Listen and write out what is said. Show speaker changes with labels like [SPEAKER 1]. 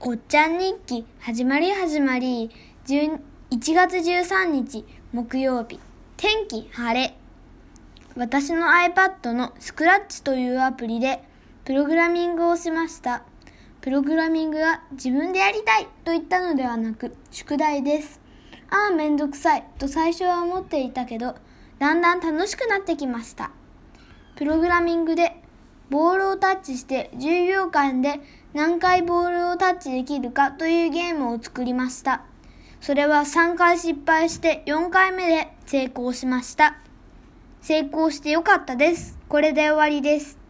[SPEAKER 1] おっちゃん日記始まり始まり1月13日木曜日。天気晴れ。私の iPad のスクラッチというアプリでプログラミングをしました。プログラミングは自分でやりたいと言ったのではなく宿題です。ああめんどくさいと最初は思っていたけどだんだん楽しくなってきました。プログラミングでボールをタッチして10秒間で何回ボールをタッチできるかというゲームを作りました。それは3回失敗して4回目で成功しました。成功してよかったです。これで終わりです。